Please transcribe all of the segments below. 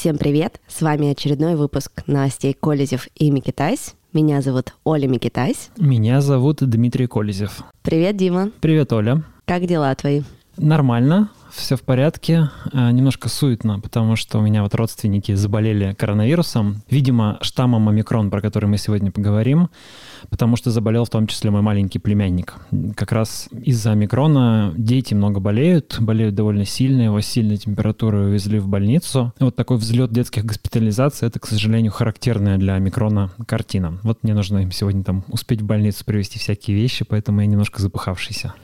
Всем привет! С вами очередной выпуск новостей Колезев и Микитайс. Меня зовут Оля Микитайс. Меня зовут Дмитрий Колезев. Привет, Дима. Привет, Оля. Как дела твои? Нормально, все в порядке. А, немножко суетно, потому что у меня вот родственники заболели коронавирусом. Видимо, штаммом омикрон, про который мы сегодня поговорим, потому что заболел в том числе мой маленький племянник. Как раз из-за омикрона дети много болеют, болеют довольно сильно, его сильная температура увезли в больницу. Вот такой взлет детских госпитализаций, это, к сожалению, характерная для омикрона картина. Вот мне нужно им сегодня там успеть в больницу привезти всякие вещи, поэтому я немножко запыхавшийся.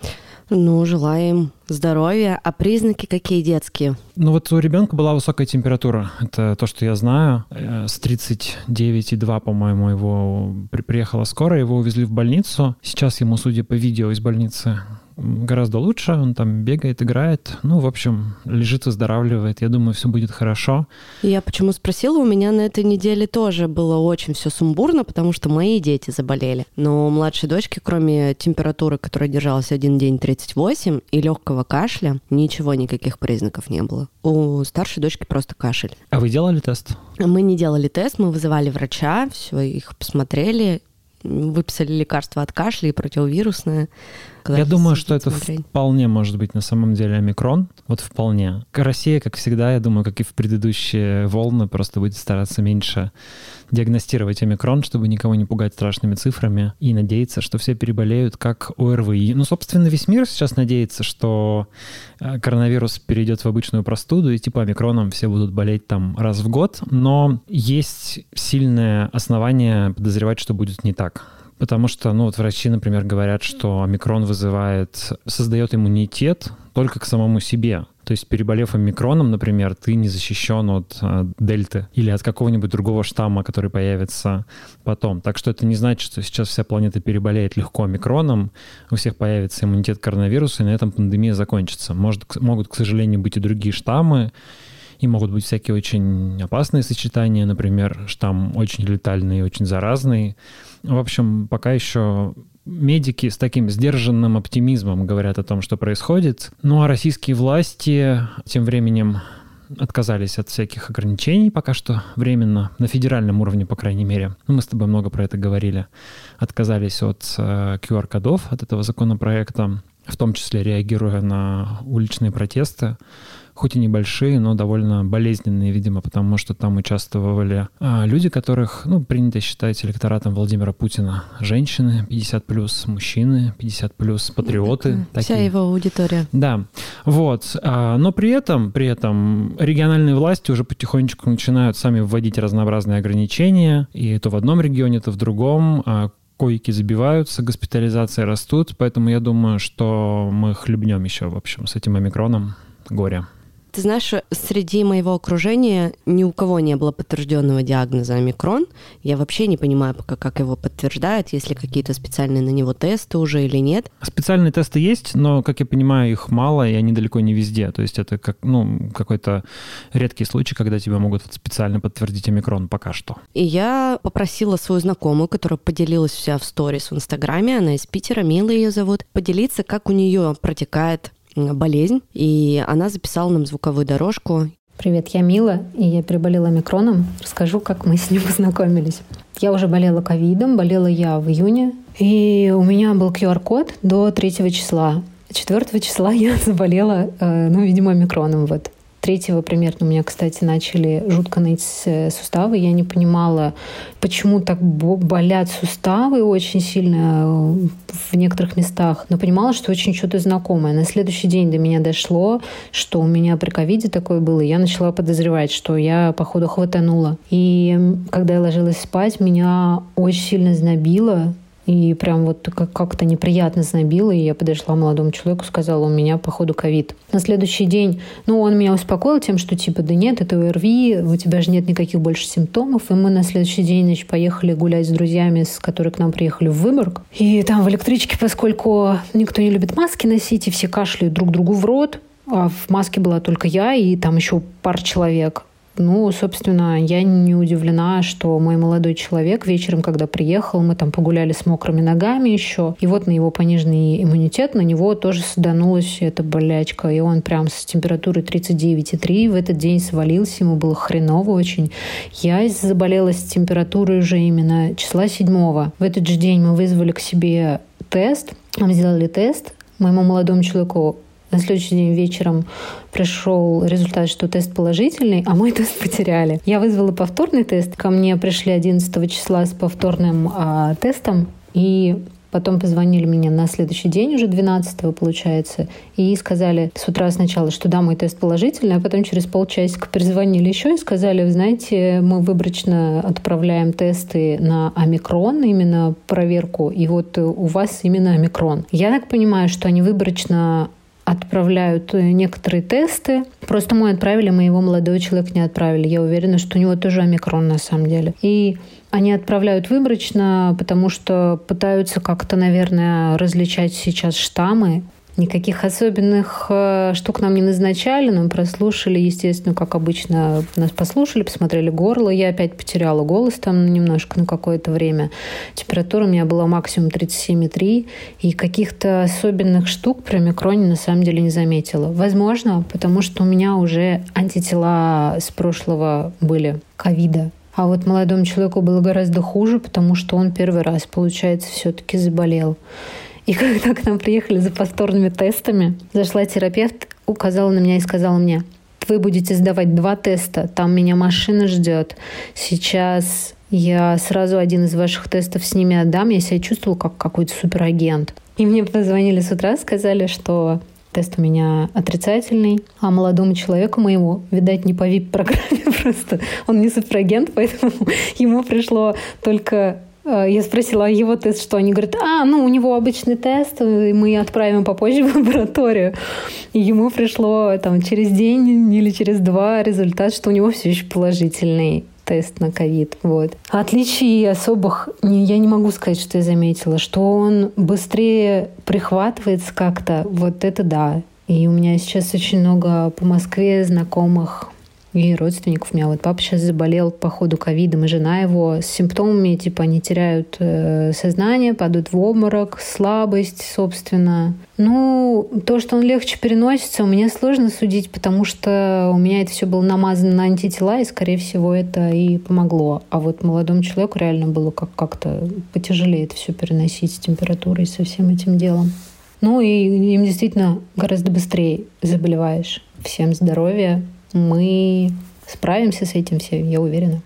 Ну, желаем здоровья. А признаки какие детские? Ну вот у ребенка была высокая температура. Это то, что я знаю. Э, с 39,2, по-моему, его приехала скорая, его увезли в больницу. Сейчас ему, судя по видео из больницы, гораздо лучше, он там бегает, играет, ну, в общем, лежит, выздоравливает, я думаю, все будет хорошо. Я почему спросила, у меня на этой неделе тоже было очень все сумбурно, потому что мои дети заболели, но у младшей дочки, кроме температуры, которая держалась один день 38, и легкого кашля, ничего, никаких признаков не было. У старшей дочки просто кашель. А вы делали тест? Мы не делали тест, мы вызывали врача, все, их посмотрели, выписали лекарства от кашля и противовирусное. Я думаю, что это смотреть. вполне может быть на самом деле омикрон. Вот вполне. Россия, как всегда, я думаю, как и в предыдущие волны, просто будет стараться меньше диагностировать омикрон, чтобы никого не пугать страшными цифрами и надеяться, что все переболеют как ОРВИ. Ну, собственно, весь мир сейчас надеется, что э, коронавирус перейдет в обычную простуду, и типа омикроном все будут болеть там раз в год, но есть сильное основание подозревать, что будет не так. Потому что, ну, вот врачи, например, говорят, что омикрон вызывает, создает иммунитет только к самому себе. То есть, переболев омикроном, например, ты не защищен от э, дельты или от какого-нибудь другого штамма, который появится потом. Так что это не значит, что сейчас вся планета переболеет легко омикроном, у всех появится иммунитет к коронавирусу, и на этом пандемия закончится. Может, могут, к сожалению, быть и другие штаммы, и могут быть всякие очень опасные сочетания, например, штамм очень летальный и очень заразный. В общем, пока еще медики с таким сдержанным оптимизмом говорят о том, что происходит. Ну а российские власти тем временем отказались от всяких ограничений пока что временно, на федеральном уровне, по крайней мере. Ну, мы с тобой много про это говорили. Отказались от э, QR-кодов, от этого законопроекта, в том числе реагируя на уличные протесты хоть и небольшие, но довольно болезненные, видимо, потому что там участвовали а, люди, которых, ну, принято считать электоратом Владимира Путина. Женщины 50 плюс, мужчины 50 плюс, патриоты. Вся его аудитория. Да, вот. А, но при этом, при этом региональные власти уже потихонечку начинают сами вводить разнообразные ограничения, и то в одном регионе, то в другом а, койки забиваются, госпитализации растут, поэтому я думаю, что мы хлебнем еще, в общем, с этим омикроном горе. Ты знаешь, среди моего окружения ни у кого не было подтвержденного диагноза омикрон. Я вообще не понимаю пока, как его подтверждают, есть ли какие-то специальные на него тесты уже или нет. Специальные тесты есть, но, как я понимаю, их мало, и они далеко не везде. То есть это как, ну, какой-то редкий случай, когда тебя могут специально подтвердить омикрон пока что. И я попросила свою знакомую, которая поделилась вся в сторис в Инстаграме, она из Питера, Мила ее зовут, поделиться, как у нее протекает болезнь, и она записала нам звуковую дорожку. Привет, я Мила, и я переболела микроном. Расскажу, как мы с ним познакомились. Я уже болела ковидом, болела я в июне, и у меня был QR-код до 3 числа. 4 числа я заболела, э, ну, видимо, микроном вот третьего примерно у меня, кстати, начали жутко ныть суставы. Я не понимала, почему так болят суставы очень сильно э, в некоторых местах, но понимала, что очень что-то знакомое. На следующий день до меня дошло, что у меня при ковиде такое было, и я начала подозревать, что я, походу, хватанула. И когда я ложилась спать, меня очень сильно знобило, и прям вот как-то неприятно знобило, и я подошла молодому человеку, сказала, у меня, походу, ковид. На следующий день, ну, он меня успокоил тем, что типа, да нет, это ОРВИ, у тебя же нет никаких больше симптомов. И мы на следующий день, значит, поехали гулять с друзьями, с которые к нам приехали в Выборг. И там в электричке, поскольку никто не любит маски носить, и все кашляют друг другу в рот, а в маске была только я и там еще пар человек. Ну, собственно, я не удивлена, что мой молодой человек вечером, когда приехал, мы там погуляли с мокрыми ногами еще, и вот на его пониженный иммунитет, на него тоже саданулась эта болячка, и он прям с температурой 39,3 в этот день свалился, ему было хреново очень. Я заболела с температурой уже именно числа 7 В этот же день мы вызвали к себе тест, мы сделали тест, моему молодому человеку на следующий день вечером пришел результат, что тест положительный, а мой тест потеряли. Я вызвала повторный тест. Ко мне пришли 11 числа с повторным а, тестом. И Потом позвонили мне на следующий день, уже 12 получается, и сказали с утра сначала, что да, мой тест положительный, а потом через полчасика перезвонили еще и сказали, вы знаете, мы выборочно отправляем тесты на омикрон, именно проверку, и вот у вас именно омикрон. Я так понимаю, что они выборочно отправляют э, некоторые тесты. Просто мой отправили, моего молодого человека не отправили. Я уверена, что у него тоже омикрон на самом деле. И они отправляют выборочно, потому что пытаются как-то, наверное, различать сейчас штаммы. Никаких особенных э, штук нам не назначали, но прослушали, естественно, как обычно, нас послушали, посмотрели горло. Я опять потеряла голос там немножко на какое-то время. Температура у меня была максимум 37,3, и каких-то особенных штук про микроне на самом деле не заметила. Возможно, потому что у меня уже антитела с прошлого были ковида. А вот молодому человеку было гораздо хуже, потому что он первый раз, получается, все-таки заболел. И когда к нам приехали за повторными тестами, зашла терапевт, указала на меня и сказала мне, вы будете сдавать два теста, там меня машина ждет. Сейчас я сразу один из ваших тестов с ними отдам. Я себя чувствовала как какой-то суперагент. И мне позвонили с утра, сказали, что тест у меня отрицательный, а молодому человеку моему, видать, не по VIP-программе просто. Он не суперагент, поэтому ему пришло только я спросила, а его тест что? Они говорят, а, ну, у него обычный тест, мы отправим попозже в лабораторию. И ему пришло там через день или через два результат, что у него все еще положительный тест на ковид. Вот. Отличий особых не, я не могу сказать, что я заметила. Что он быстрее прихватывается как-то, вот это да. И у меня сейчас очень много по Москве знакомых и родственников. У меня вот папа сейчас заболел по ходу ковидом, и жена его с симптомами, типа они теряют э, сознание, падают в обморок, слабость, собственно. Ну, то, что он легче переносится, у меня сложно судить, потому что у меня это все было намазано на антитела, и, скорее всего, это и помогло. А вот молодому человеку реально было как- как-то потяжелее это все переносить с температурой, со всем этим делом. Ну и им действительно гораздо быстрее заболеваешь. Всем здоровья, мы справимся с этим все, я уверена.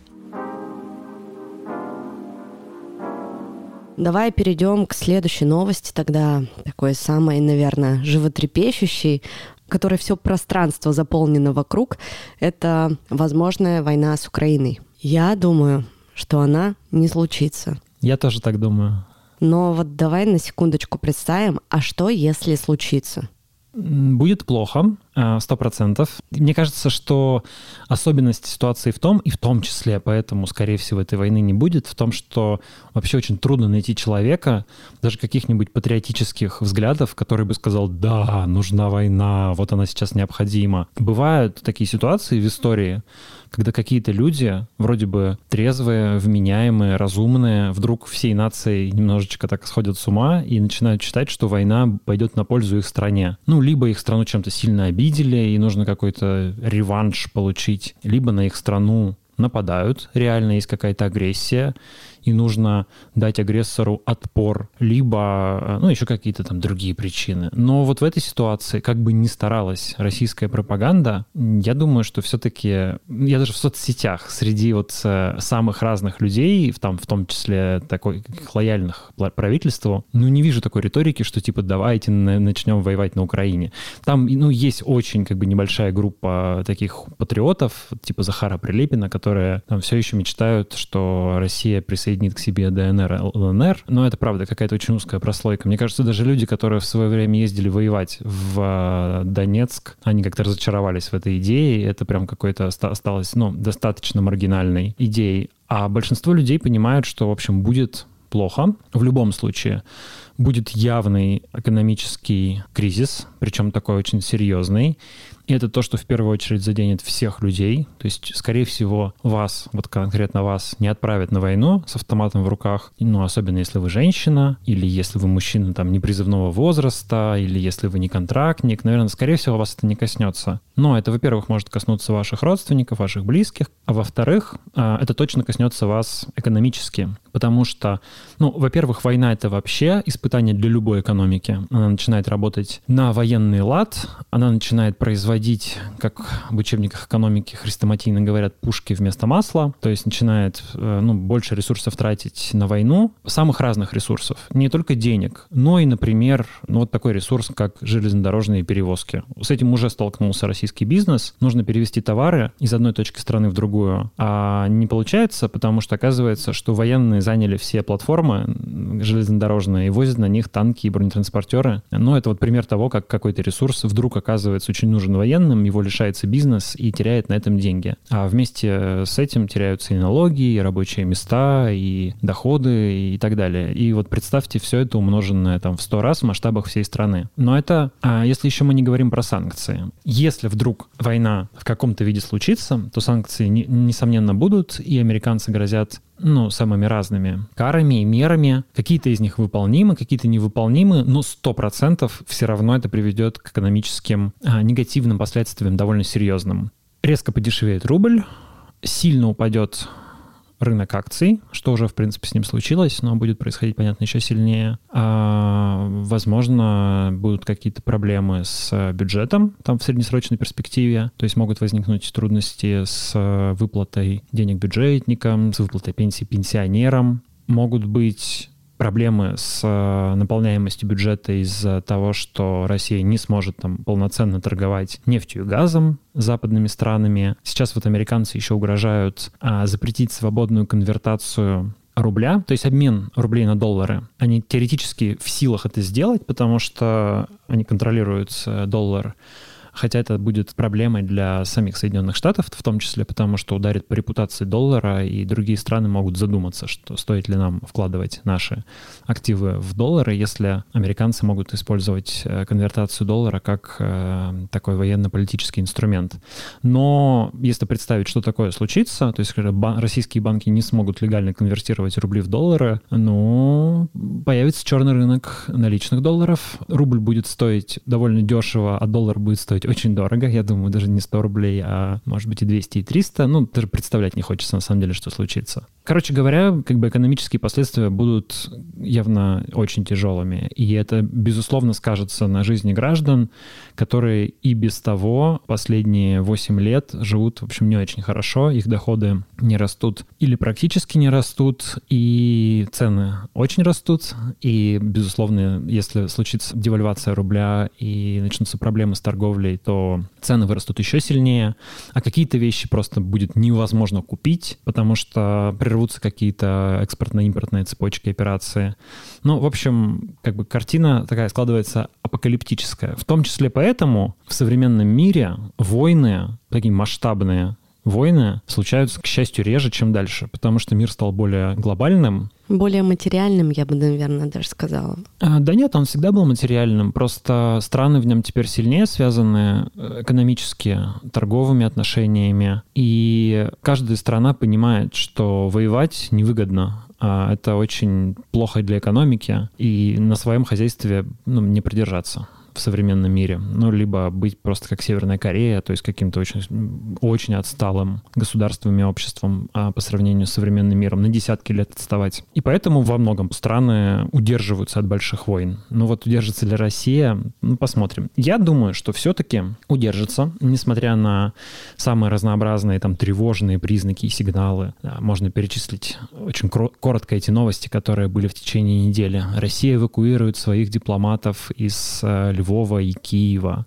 Давай перейдем к следующей новости, тогда такой самой, наверное, животрепещущей, которой все пространство заполнено вокруг, это возможная война с Украиной. Я думаю, что она не случится. Я тоже так думаю. Но вот давай на секундочку представим, а что если случится? Будет плохо, э, сто процентов. Мне кажется, что особенность ситуации в том, и в том числе поэтому, скорее всего, этой войны не будет, в том, что вообще очень трудно найти человека, даже каких-нибудь патриотических взглядов, который бы сказал, да, нужна война, вот она сейчас необходима. Бывают такие ситуации в истории, когда какие-то люди, вроде бы трезвые, вменяемые, разумные, вдруг всей нацией немножечко так сходят с ума и начинают считать, что война пойдет на пользу их стране. Ну, либо их страну чем-то сильно обидели, и нужно какой-то реванш получить, либо на их страну нападают, реально есть какая-то агрессия, и нужно дать агрессору отпор, либо, э, ну, еще какие-то там другие причины. Но вот в этой ситуации, как бы ни старалась российская пропаганда, я думаю, что все-таки, я даже в соцсетях среди вот э, самых разных людей, там, в том числе такой лояльных правительству, ну, не вижу такой риторики, что типа давайте начнем воевать на Украине. Там, ну, есть очень как бы небольшая группа таких патриотов, типа Захара Прилепина, которые там все еще мечтают, что Россия присоединится присоединит к себе ДНР, ЛНР. Но это, правда, какая-то очень узкая прослойка. Мне кажется, даже люди, которые в свое время ездили воевать в э, Донецк, они как-то разочаровались в этой идее. Это прям какой-то осталось, ну, достаточно маргинальной идеей. А большинство людей понимают, что, в общем, будет плохо в любом случае. Будет явный экономический кризис, причем такой очень серьезный. И это то, что в первую очередь заденет всех людей. То есть, скорее всего, вас, вот конкретно вас, не отправят на войну с автоматом в руках. Ну, особенно если вы женщина, или если вы мужчина там непризывного возраста, или если вы не контрактник. Наверное, скорее всего, вас это не коснется. Но это, во-первых, может коснуться ваших родственников, ваших близких. А во-вторых, а, это точно коснется вас экономически. Потому что, ну, во-первых, война — это вообще испытание для любой экономики. Она начинает работать на военный лад, она начинает производить, как в учебниках экономики хрестоматийно говорят, пушки вместо масла, то есть начинает, э, ну, больше ресурсов тратить на войну, самых разных ресурсов, не только денег, но и, например, ну, вот такой ресурс, как железнодорожные перевозки. С этим уже столкнулся российский бизнес. Нужно перевести товары из одной точки страны в другую, а не получается, потому что оказывается, что военные заняли все платформы железнодорожные и возят на них танки и бронетранспортеры. Ну, это вот пример того, как какой-то ресурс вдруг оказывается очень нужен военным, его лишается бизнес и теряет на этом деньги. А вместе с этим теряются и налоги, и рабочие места, и доходы, и так далее. И вот представьте все это умноженное там в 100 раз в масштабах всей страны. Но это, а если еще мы не говорим про санкции. Если вдруг война в каком-то виде случится, то санкции, несомненно, будут, и американцы грозят ну, самыми разными карами и мерами. Какие-то из них выполнимы, какие-то невыполнимы, но 100% все равно это приведет к экономическим а, негативным последствиям довольно серьезным. Резко подешевеет рубль, сильно упадет рынок акций, что уже, в принципе, с ним случилось, но будет происходить, понятно, еще сильнее. А, возможно, будут какие-то проблемы с бюджетом там в среднесрочной перспективе, то есть могут возникнуть трудности с выплатой денег бюджетникам, с выплатой пенсий пенсионерам, могут быть проблемы с э, наполняемостью бюджета из-за того, что Россия не сможет там полноценно торговать нефтью и газом западными странами. Сейчас вот американцы еще угрожают а, запретить свободную конвертацию рубля, то есть обмен рублей на доллары. Они теоретически в силах это сделать, потому что они контролируют э, доллар хотя это будет проблемой для самих Соединенных Штатов, в том числе потому, что ударит по репутации доллара, и другие страны могут задуматься, что стоит ли нам вкладывать наши активы в доллары, если американцы могут использовать э, конвертацию доллара как э, такой военно-политический инструмент. Но если представить, что такое случится, то есть когда российские банки не смогут легально конвертировать рубли в доллары, ну, появится черный рынок наличных долларов, рубль будет стоить довольно дешево, а доллар будет стоить очень дорого. Я думаю, даже не 100 рублей, а может быть и 200, и 300. Ну, даже представлять не хочется на самом деле, что случится. Короче говоря, как бы экономические последствия будут явно очень тяжелыми. И это, безусловно, скажется на жизни граждан, которые и без того последние 8 лет живут, в общем, не очень хорошо. Их доходы не растут или практически не растут, и цены очень растут. И, безусловно, если случится девальвация рубля и начнутся проблемы с торговлей, то цены вырастут еще сильнее. А какие-то вещи просто будет невозможно купить, потому что природные рвутся какие-то экспортно-импортные цепочки операции. Ну, в общем, как бы картина такая складывается апокалиптическая. В том числе поэтому в современном мире войны, такие масштабные войны, случаются, к счастью, реже, чем дальше, потому что мир стал более глобальным, более материальным, я бы, наверное, даже сказала. А, да нет, он всегда был материальным. Просто страны в нем теперь сильнее связаны э, экономически, торговыми отношениями. И каждая страна понимает, что воевать невыгодно. А это очень плохо для экономики, и на своем хозяйстве ну, не придержаться современном мире. Ну, либо быть просто как Северная Корея, то есть каким-то очень, очень отсталым государством и обществом а по сравнению с современным миром, на десятки лет отставать. И поэтому во многом страны удерживаются от больших войн. Ну вот удержится ли Россия, ну, посмотрим. Я думаю, что все-таки удержится, несмотря на самые разнообразные там тревожные признаки и сигналы. Да, можно перечислить очень коротко эти новости, которые были в течение недели. Россия эвакуирует своих дипломатов из э, Львова и Киева.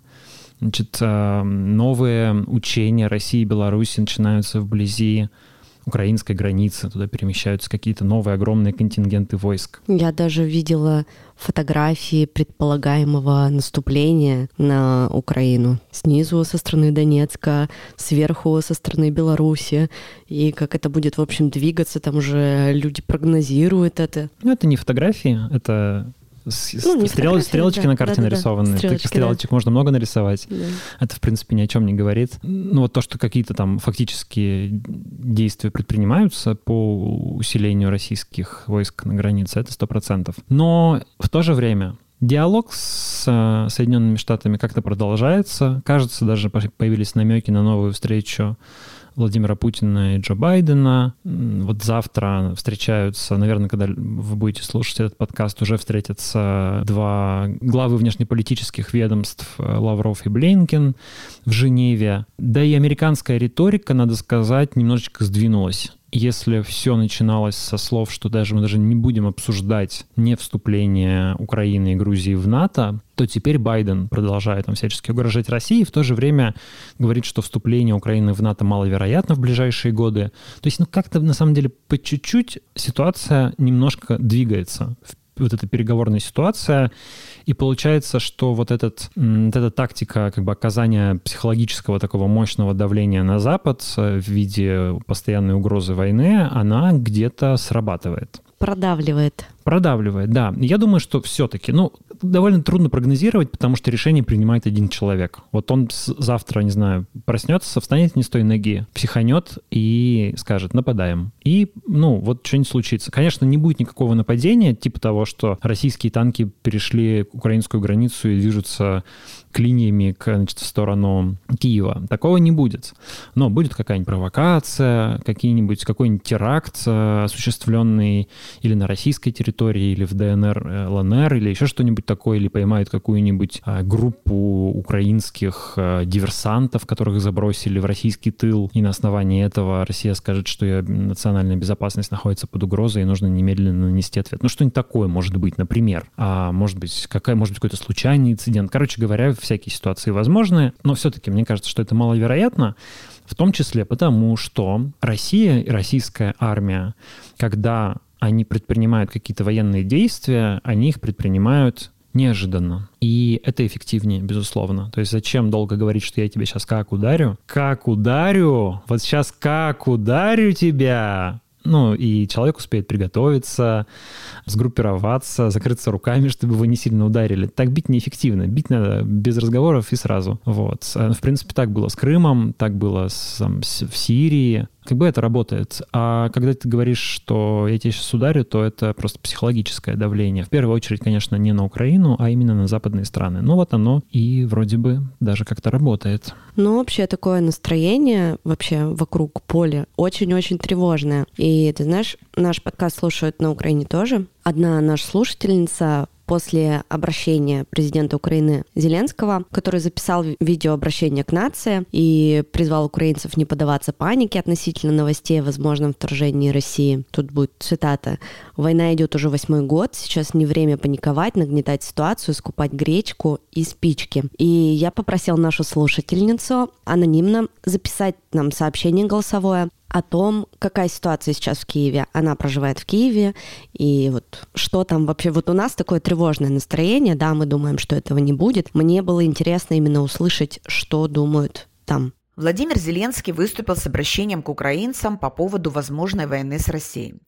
Значит, э, новые учения России и Беларуси начинаются вблизи украинской границы. Туда перемещаются какие-то новые огромные контингенты войск. Я даже видела фотографии предполагаемого наступления на Украину. Снизу со стороны Донецка, сверху со стороны Беларуси. И как это будет, в общем, двигаться, там уже люди прогнозируют это. Ну, это не фотографии, это Ну, Стрел, стрелочки да, на карте да, да, нарисованы. Да, стрелочки, Таких стрелочек да. можно много нарисовать. Да. Это, в принципе, ни о чем не говорит. Ну, вот то, что какие-то там фактические действия предпринимаются по усилению российских войск на границе, это сто процентов. Но в то же время Диалог с э, Соединенными Штатами как-то продолжается. Кажется, даже появились намеки на новую встречу Владимира Путина и Джо Байдена. Вот завтра встречаются, наверное, когда вы будете слушать этот подкаст, уже встретятся два главы внешнеполитических ведомств э, Лавров и Блинкен в Женеве. Да и американская риторика, надо сказать, немножечко сдвинулась если все начиналось со слов, что даже мы даже не будем обсуждать не вступление Украины и Грузии в НАТО, то теперь Байден продолжает там всячески угрожать России, и в то же время говорит, что вступление Украины в НАТО маловероятно в ближайшие годы. То есть, ну, как-то на самом деле по чуть-чуть ситуация немножко двигается вот эта переговорная ситуация, и получается, что вот, этот, вот эта тактика как бы оказания психологического такого мощного давления на Запад э, в виде постоянной угрозы войны, она где-то срабатывает. Продавливает. Продавливает, да. Я думаю, что все-таки, ну, довольно трудно прогнозировать, потому что решение принимает один человек. Вот он завтра, не знаю, проснется, встанет не с той ноги, психанет и скажет, нападаем. И, ну, вот что-нибудь случится. Конечно, не будет никакого нападения, типа того, что российские танки перешли украинскую границу и движутся к линиями к, значит, в сторону Киева. Такого не будет. Но будет какая-нибудь провокация, какие-нибудь, какой-нибудь теракт, э, осуществленный или на российской территории, или в ДНР, э, ЛНР, или еще что-нибудь такое, или поймают какую-нибудь а, группу украинских диверсантов, которых забросили в российский тыл, и на основании этого Россия скажет, что ее национальная безопасность находится под угрозой, и нужно немедленно нанести ответ. Ну, что-нибудь такое может быть, например. А может быть, какая, может быть, какой-то случайный инцидент. Короче говоря, всякие ситуации возможны, но все-таки мне кажется, что это маловероятно, в том числе потому, что Россия и российская армия, когда они предпринимают какие-то военные действия, они их предпринимают неожиданно. И это эффективнее, безусловно. То есть зачем долго говорить, что я тебе сейчас как ударю? Как ударю? Вот сейчас как ударю тебя? Ну, и человек успеет приготовиться, сгруппироваться, закрыться руками, чтобы его не сильно ударили. Так бить неэффективно. Бить надо без разговоров и сразу. Вот. В принципе, так было с Крымом, так было с, там, в Сирии. Как бы это работает. А когда ты говоришь, что я тебя сейчас ударю, то это просто психологическое давление. В первую очередь, конечно, не на Украину, а именно на западные страны. Ну вот оно и вроде бы даже как-то работает. Ну, вообще такое настроение вообще вокруг поля очень-очень тревожное. И ты знаешь, наш подкаст слушают на Украине тоже. Одна наша слушательница после обращения президента Украины Зеленского, который записал видеообращение к нации и призвал украинцев не поддаваться панике относительно новостей о возможном вторжении России. Тут будет цитата. «Война идет уже восьмой год, сейчас не время паниковать, нагнетать ситуацию, скупать гречку и спички». И я попросил нашу слушательницу анонимно записать нам сообщение голосовое о том, какая ситуация сейчас в Киеве. Она проживает в Киеве, и вот что там вообще... Вот у нас такое тревожное настроение, да, мы думаем, что этого не будет. Мне было интересно именно услышать, что думают там. Владимир Зеленский выступил с обращением к украинцам по поводу возможной войны с Россией.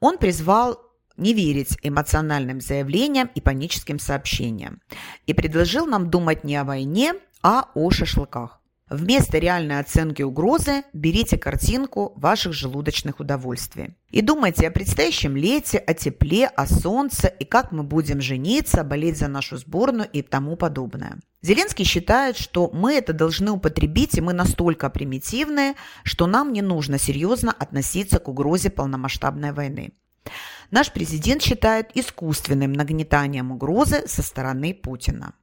Он призвал не верить эмоциональным заявлениям и паническим сообщениям и предложил нам думать не о войне, а о шашлыках. Вместо реальной оценки угрозы берите картинку ваших желудочных удовольствий. И думайте о предстоящем лете, о тепле, о солнце и как мы будем жениться, болеть за нашу сборную и тому подобное. Зеленский считает, что мы это должны употребить, и мы настолько примитивные, что нам не нужно серьезно относиться к угрозе полномасштабной войны. Наш президент считает искусственным нагнетанием угрозы со стороны Путина.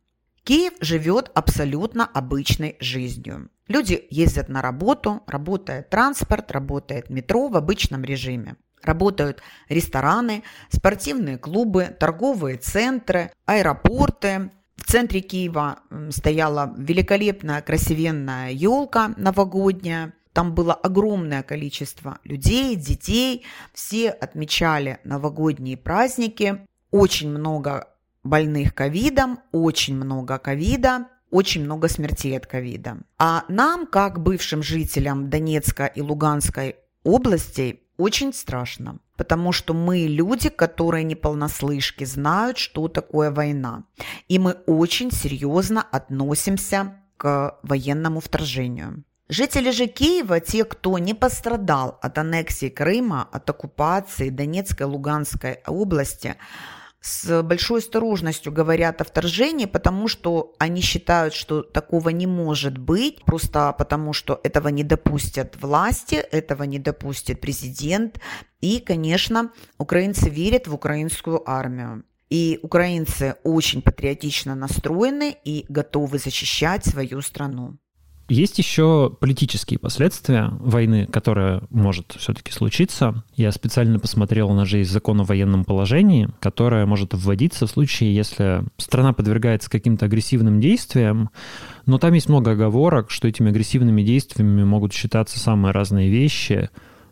Киев живет абсолютно обычной жизнью. Люди ездят на работу, работает транспорт, работает метро в обычном режиме. Работают рестораны, спортивные клубы, торговые центры, аэропорты. В центре Киева стояла великолепная красивенная елка новогодняя. Там было огромное количество людей, детей. Все отмечали новогодние праздники. Очень много больных ковидом, очень много ковида, очень много смертей от ковида. А нам, как бывшим жителям Донецка и Луганской областей, очень страшно. потому что мы люди, которые не полнослышки, знают, что такое война. И мы очень серьезно относимся к военному вторжению. Жители же Киева, те, кто не пострадал от аннексии Крыма, от оккупации Донецкой и Луганской области, с большой осторожностью говорят о вторжении, потому что они считают, что такого не может быть, просто потому что этого не допустят власти, этого не допустит президент. И, конечно, украинцы верят в украинскую армию. И украинцы очень патриотично настроены и готовы защищать свою страну. Есть еще политические последствия войны, которая может все-таки случиться. Я специально посмотрел, на есть закон о военном положении, которое может вводиться в случае, если страна подвергается каким-то агрессивным действиям, но там есть много оговорок, что этими агрессивными действиями могут считаться самые разные вещи.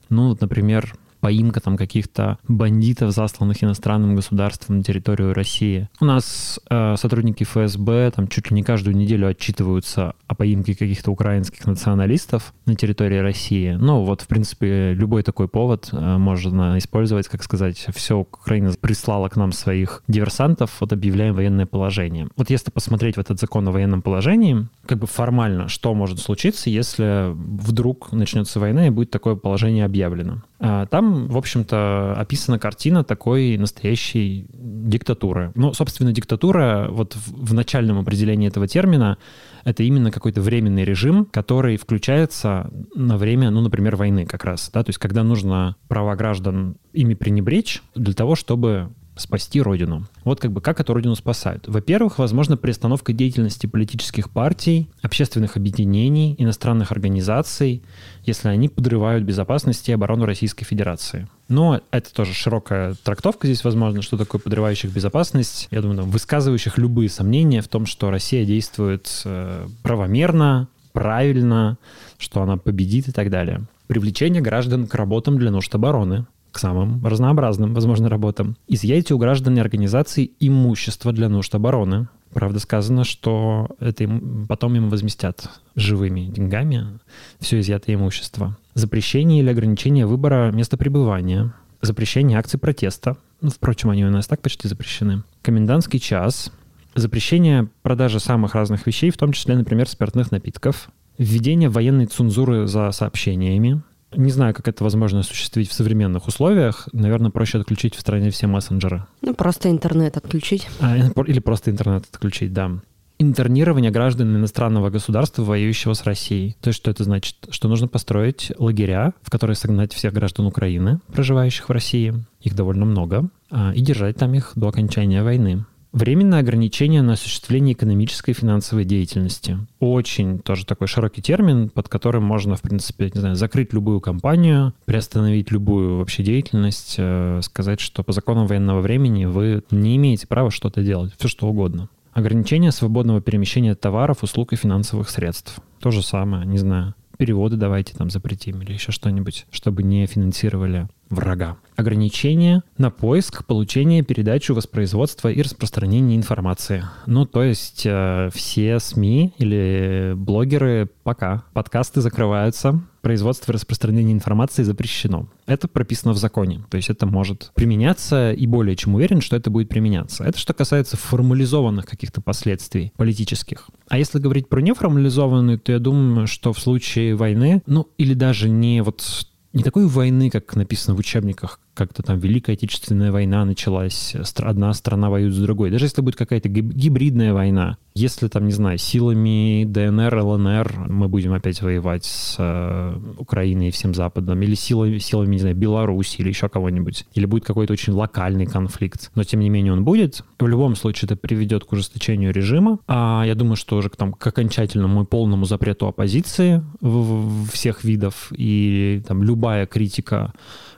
Ну, например, поимка там каких-то бандитов, засланных иностранным государством на территорию России. У нас э, сотрудники ФСБ там чуть ли не каждую неделю отчитываются о поимке каких-то украинских националистов на территории России. Ну вот, в принципе, любой такой повод э, можно использовать, как сказать, все, Украина прислала к нам своих диверсантов, вот объявляем военное положение. Вот если посмотреть в этот закон о военном положении, как бы формально, что может случиться, если вдруг начнется война и будет такое положение объявлено. А, там, в общем-то, описана картина такой настоящей диктатуры. Ну, собственно, диктатура вот в начальном определении этого термина это именно какой-то временный режим, который включается на время, ну, например, войны как раз, да, то есть когда нужно права граждан ими пренебречь для того, чтобы спасти Родину. Вот как бы как эту Родину спасают. Во-первых, возможно, приостановка деятельности политических партий, общественных объединений, иностранных организаций, если они подрывают безопасность и оборону Российской Федерации. Но это тоже широкая трактовка здесь, возможно, что такое подрывающих безопасность. Я думаю, там, высказывающих любые сомнения в том, что Россия действует э, правомерно, правильно, что она победит и так далее. Привлечение граждан к работам для нужд обороны к самым разнообразным, возможно, работам. Изъятие у граждан и организаций имущества для нужд обороны. Правда, сказано, что это им, потом им возместят живыми деньгами все изъятое имущество. Запрещение или ограничение выбора места пребывания. Запрещение акций протеста. Ну, впрочем, они у нас так почти запрещены. Комендантский час. Запрещение продажи самых разных вещей, в том числе, например, спиртных напитков. Введение военной цензуры за сообщениями. Не знаю, как это возможно осуществить в современных условиях. Наверное, проще отключить в стране все мессенджеры. Ну, просто интернет отключить. А, или просто интернет отключить, да. Интернирование граждан иностранного государства, воюющего с Россией. То есть что это значит? Что нужно построить лагеря, в которые согнать всех граждан Украины, проживающих в России. Их довольно много. А, и держать там их до окончания войны. Временное ограничение на осуществление экономической и финансовой деятельности. Очень тоже такой широкий термин, под которым можно, в принципе, не знаю, закрыть любую компанию, приостановить любую вообще деятельность, э, сказать, что по законам военного времени вы не имеете права что-то делать, все что угодно. Ограничение свободного перемещения товаров, услуг и финансовых средств. То же самое, не знаю. Переводы давайте там запретим или еще что-нибудь, чтобы не финансировали врага. Ограничения на поиск, получение, передачу, воспроизводство и распространение информации. Ну, то есть э, все СМИ или блогеры пока. Подкасты закрываются, производство и распространение информации запрещено. Это прописано в законе. То есть это может применяться и более чем уверен, что это будет применяться. Это что касается формализованных каких-то последствий политических. А если говорить про неформализованные, то я думаю, что в случае войны, ну или даже не вот не такой войны, как написано в учебниках, как-то там Великая Отечественная война началась, одна страна воюет с другой. Даже если будет какая-то гибридная война, если там, не знаю, силами ДНР, ЛНР мы будем опять воевать с э, Украиной и всем Западом, или силами, силами, не знаю, Беларуси или еще кого-нибудь, или будет какой-то очень локальный конфликт, но тем не менее он будет, в любом случае это приведет к ужесточению режима, а я думаю, что уже к, там, к окончательному и полному запрету оппозиции в, в всех видов, и там любая критика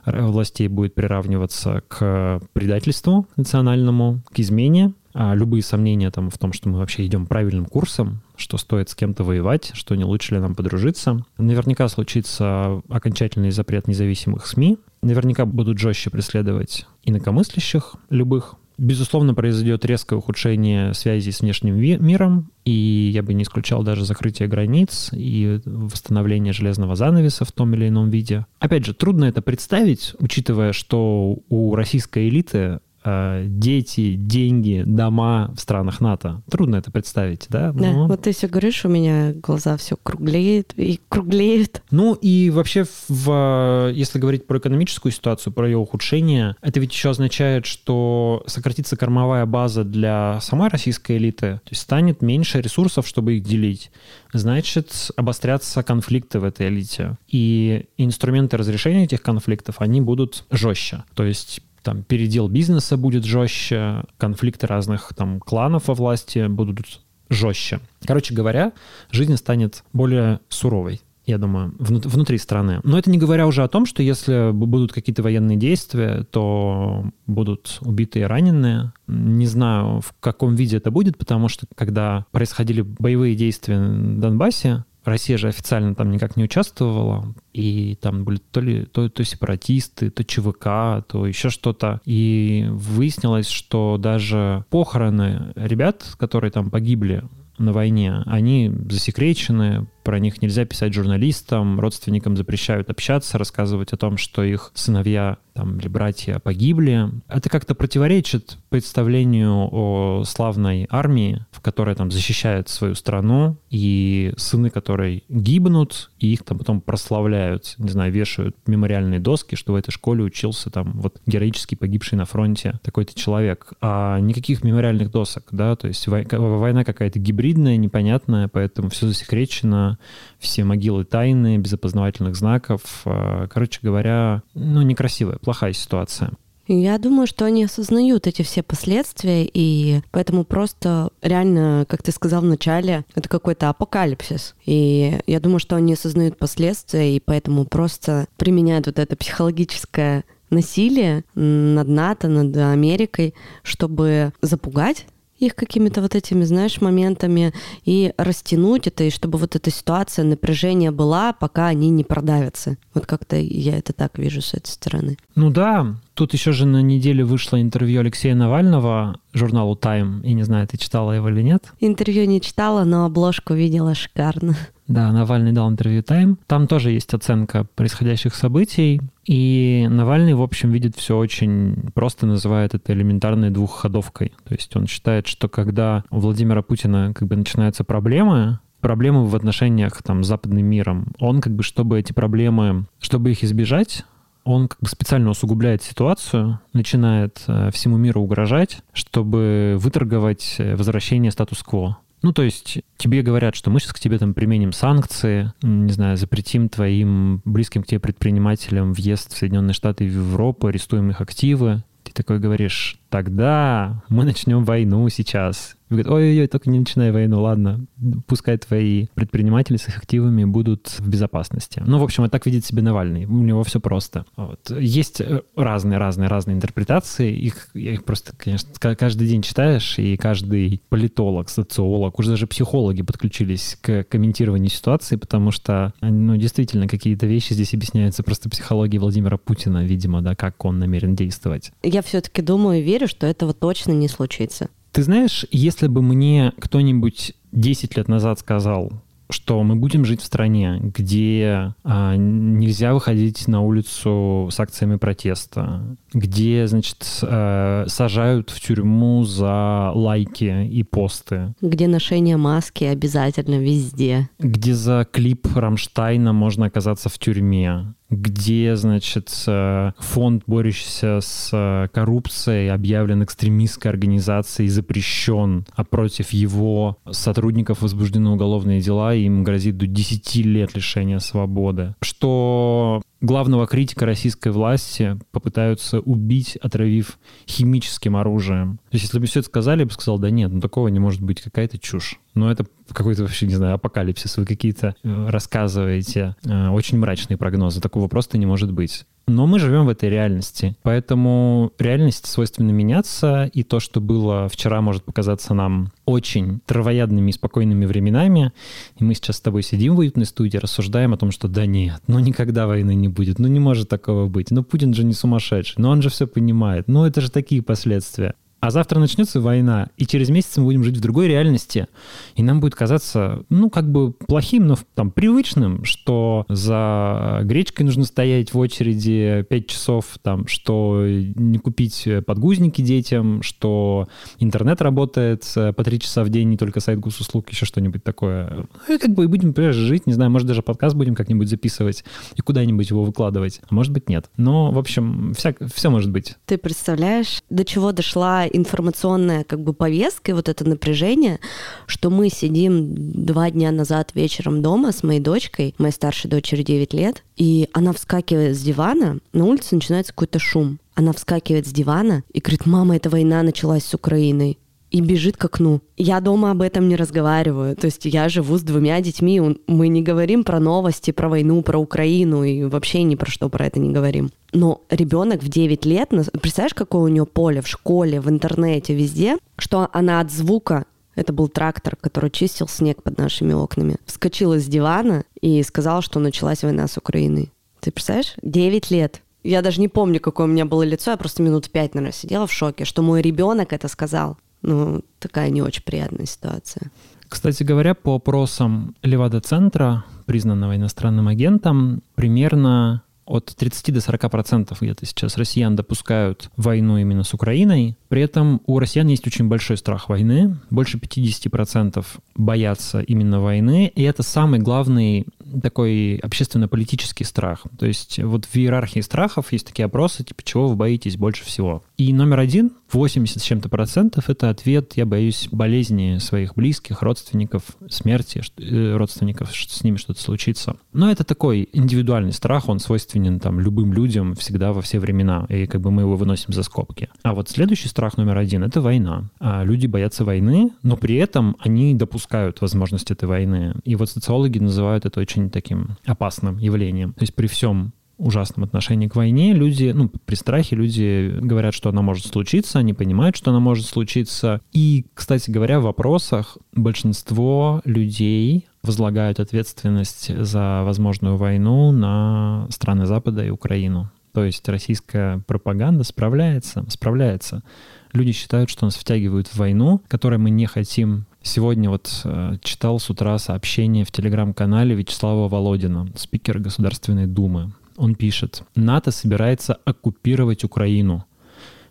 властей будет приравниваться к предательству национальному, к измене. А любые сомнения там в том, что мы вообще идем правильным курсом, что стоит с кем-то воевать, что не лучше ли нам подружиться. Наверняка случится окончательный запрет независимых СМИ. Наверняка будут жестче преследовать инакомыслящих любых Безусловно, произойдет резкое ухудшение связи с внешним миром, и я бы не исключал даже закрытие границ и восстановление железного занавеса в том или ином виде. Опять же, трудно это представить, учитывая, что у российской элиты дети, деньги, дома в странах НАТО. Трудно это представить, да? Да, Но... вот ты все говоришь, у меня глаза все круглеют и круглеют. Ну и вообще, в, если говорить про экономическую ситуацию, про ее ухудшение, это ведь еще означает, что сократится кормовая база для самой российской элиты, то есть станет меньше ресурсов, чтобы их делить. Значит, обострятся конфликты в этой элите. И инструменты разрешения этих конфликтов, они будут жестче. То есть там передел бизнеса будет жестче, конфликты разных там кланов во власти будут жестче. Короче говоря, жизнь станет более суровой я думаю, внутри страны. Но это не говоря уже о том, что если будут какие-то военные действия, то будут убиты и раненые. Не знаю, в каком виде это будет, потому что когда происходили боевые действия на Донбассе, Россия же официально там никак не участвовала, и там были то ли то, то сепаратисты, то ЧВК, то еще что-то. И выяснилось, что даже похороны ребят, которые там погибли на войне, они засекречены, про них нельзя писать журналистам, родственникам запрещают общаться, рассказывать о том, что их сыновья там, или братья погибли. Это как-то противоречит представлению о славной армии, в которой там защищает свою страну, и сыны которой гибнут, и их там потом прославляют, не знаю, вешают мемориальные доски, что в этой школе учился там вот героически погибший на фронте такой-то человек. А никаких мемориальных досок, да, то есть война какая-то гибридная, непонятная, поэтому все засекречено, все могилы тайны, без опознавательных знаков. А, короче говоря, ну, некрасивая, плохая ситуация. Я думаю, что они осознают эти все последствия, и поэтому просто реально, как ты сказал в начале, это какой-то апокалипсис. И я думаю, что они осознают последствия, и поэтому просто применяют вот это психологическое насилие над НАТО, над Америкой, чтобы запугать их какими-то вот этими, знаешь, моментами и растянуть это, и чтобы вот эта ситуация напряжения была, пока они не продавятся. Вот как-то я это так вижу с этой стороны. Ну да, тут еще же на неделе вышло интервью Алексея Навального журналу Time. И не знаю, ты читала его или нет? Интервью не читала, но обложку видела шикарно. Да, Навальный дал интервью Time. Там тоже есть оценка происходящих событий. И Навальный, в общем, видит все очень просто, называет это элементарной двухходовкой. То есть он считает, что когда у Владимира Путина как бы начинаются проблемы, проблемы в отношениях там, с западным миром, он как бы, чтобы эти проблемы, чтобы их избежать, он как бы специально усугубляет ситуацию, начинает э, всему миру угрожать, чтобы выторговать э, возвращение статус-кво. Ну, то есть тебе говорят, что мы сейчас к тебе там применим санкции, не знаю, запретим твоим близким к тебе предпринимателям въезд в Соединенные Штаты и в Европу, арестуем их активы. Ты такой говоришь, тогда мы начнем войну сейчас. И говорит, ой-ой-ой, только не начинай войну, ладно, пускай твои предприниматели с их активами будут в безопасности. Ну, в общем, это так видит себе Навальный, у него все просто. Вот. Есть разные-разные-разные э, интерпретации, их, их просто, конечно, каждый день читаешь, и каждый политолог, социолог, уже даже психологи подключились к комментированию ситуации, потому что, ну, действительно, какие-то вещи здесь объясняются просто психологией Владимира Путина, видимо, да, как он намерен действовать. Я все-таки думаю и верю, что этого точно не случится. Ты знаешь, если бы мне кто-нибудь 10 лет назад сказал, что мы будем жить в стране, где а, нельзя выходить на улицу с акциями протеста, где, значит, а, сажают в тюрьму за лайки и посты. Где ношение маски обязательно везде. Где за клип Рамштайна можно оказаться в тюрьме где, значит, э, фонд, борющийся с э, коррупцией, объявлен экстремистской организацией, запрещен, а против его сотрудников возбуждены уголовные дела, и им грозит до 10 лет лишения свободы. Что главного критика российской власти попытаются убить, отравив химическим оружием. То есть, если бы все это сказали, я бы сказал, да нет, ну такого не может быть, какая-то чушь. Но это какой-то вообще, не знаю, апокалипсис. Вы какие-то э, рассказываете э, очень мрачные прогнозы. Такого просто не может быть. Но мы живем в этой реальности. Поэтому реальность свойственно меняться, и то, что было вчера, может показаться нам очень травоядными и спокойными временами. И мы сейчас с тобой сидим в уютной студии, рассуждаем о том, что да нет, ну никогда войны не будет, ну не может такого быть, ну Путин же не сумасшедший, ну он же все понимает, ну это же такие последствия. А завтра начнется война, и через месяц мы будем жить в другой реальности, и нам будет казаться, ну, как бы плохим, но там привычным, что за гречкой нужно стоять в очереди 5 часов, там, что не купить подгузники детям, что интернет работает по 3 часа в день, не только сайт госуслуг, еще что-нибудь такое. Ну, и как бы будем, например, жить, не знаю, может, даже подкаст будем как-нибудь записывать и куда-нибудь его выкладывать, а может быть, нет. Но, в общем, вся, все может быть. Ты представляешь, до чего дошла информационная как бы повестка и вот это напряжение, что мы сидим два дня назад вечером дома с моей дочкой, моей старшей дочери 9 лет, и она вскакивает с дивана, на улице начинается какой-то шум. Она вскакивает с дивана и говорит, мама, эта война началась с Украиной и бежит к окну. Я дома об этом не разговариваю. То есть я живу с двумя детьми. Мы не говорим про новости, про войну, про Украину и вообще ни про что про это не говорим. Но ребенок в 9 лет, представляешь, какое у нее поле в школе, в интернете, везде, что она от звука это был трактор, который чистил снег под нашими окнами. Вскочила с дивана и сказала, что началась война с Украиной. Ты представляешь? 9 лет. Я даже не помню, какое у меня было лицо, я просто минут пять, наверное, сидела в шоке, что мой ребенок это сказал. Ну, такая не очень приятная ситуация. Кстати говоря, по опросам Левада-центра, признанного иностранным агентом, примерно от 30 до 40 процентов где-то сейчас россиян допускают войну именно с Украиной. При этом у россиян есть очень большой страх войны. Больше 50 процентов боятся именно войны. И это самый главный такой общественно-политический страх. То есть вот в иерархии страхов есть такие опросы, типа, чего вы боитесь больше всего. И номер один, 80 с чем-то процентов, это ответ «я боюсь болезни своих близких, родственников, смерти э, родственников, что с ними что-то случится». Но это такой индивидуальный страх, он свойственен там любым людям всегда во все времена, и как бы мы его выносим за скобки. А вот следующий страх номер один — это война. А люди боятся войны, но при этом они допускают возможность этой войны. И вот социологи называют это очень таким опасным явлением. То есть при всем ужасном отношении к войне. Люди, ну, при страхе люди говорят, что она может случиться, они понимают, что она может случиться. И, кстати говоря, в вопросах большинство людей возлагают ответственность за возможную войну на страны Запада и Украину. То есть российская пропаганда справляется, справляется. Люди считают, что нас втягивают в войну, которой мы не хотим Сегодня вот э, читал с утра сообщение в телеграм-канале Вячеслава Володина, спикера Государственной Думы. Он пишет, НАТО собирается оккупировать Украину.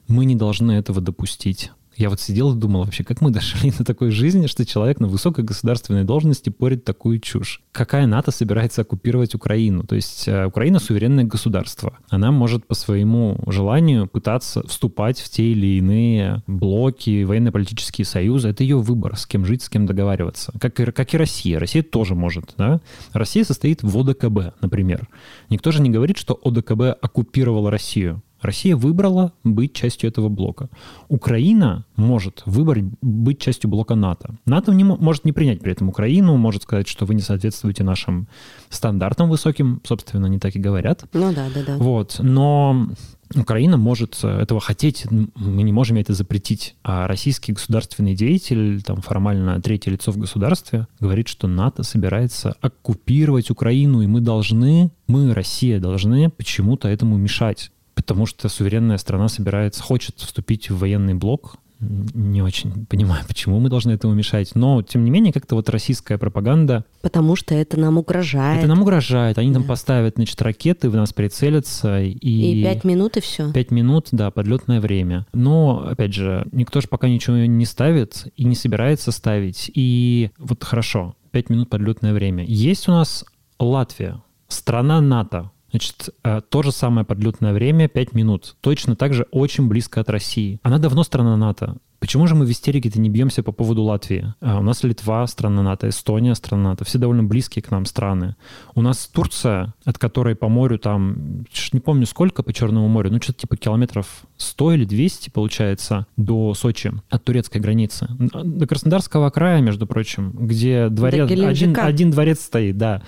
Мы не должны этого допустить. Я вот сидел и думал вообще, как мы дошли до такой жизни, что человек на высокой государственной должности порит такую чушь. Какая НАТО собирается оккупировать Украину? То есть э, Украина суверенное государство. Она может по своему желанию пытаться вступать в те или иные блоки, военно-политические союзы. Это ее выбор, с кем жить, с кем договариваться. Как и, как и Россия. Россия тоже может. Да? Россия состоит в ОДКБ, например. Никто же не говорит, что ОДКБ оккупировала Россию. Россия выбрала быть частью этого блока. Украина может выбрать быть частью блока НАТО. НАТО не, может не принять при этом Украину, может сказать, что вы не соответствуете нашим стандартам высоким, собственно, они так и говорят. Ну да, да, да. Вот, но Украина может этого хотеть, мы не можем это запретить. А российский государственный деятель, там формально третье лицо в государстве, говорит, что НАТО собирается оккупировать Украину, и мы должны, мы, Россия, должны почему-то этому мешать потому что суверенная страна собирается, хочет вступить в военный блок. Не очень понимаю, почему мы должны этому мешать. Но, тем не менее, как-то вот российская пропаганда... Потому что это нам угрожает. Это нам угрожает. Они да. там поставят, значит, ракеты, в нас прицелятся. И... и пять минут, и все. Пять минут, да, подлетное время. Но, опять же, никто же пока ничего не ставит и не собирается ставить. И вот хорошо, пять минут подлетное время. Есть у нас Латвия, страна НАТО, Значит, э, то же самое подлетное время 5 минут. Точно так же очень близко от России. Она давно страна НАТО. Почему же мы в истерике-то не бьемся по поводу Латвии? А у нас Литва страна НАТО, Эстония страна НАТО, все довольно близкие к нам страны. У нас Турция, от которой по морю там, не помню сколько по Черному морю, ну что-то типа километров 100 или 200 получается до Сочи от турецкой границы. До Краснодарского края, между прочим, где дворец, один, один дворец стоит, да.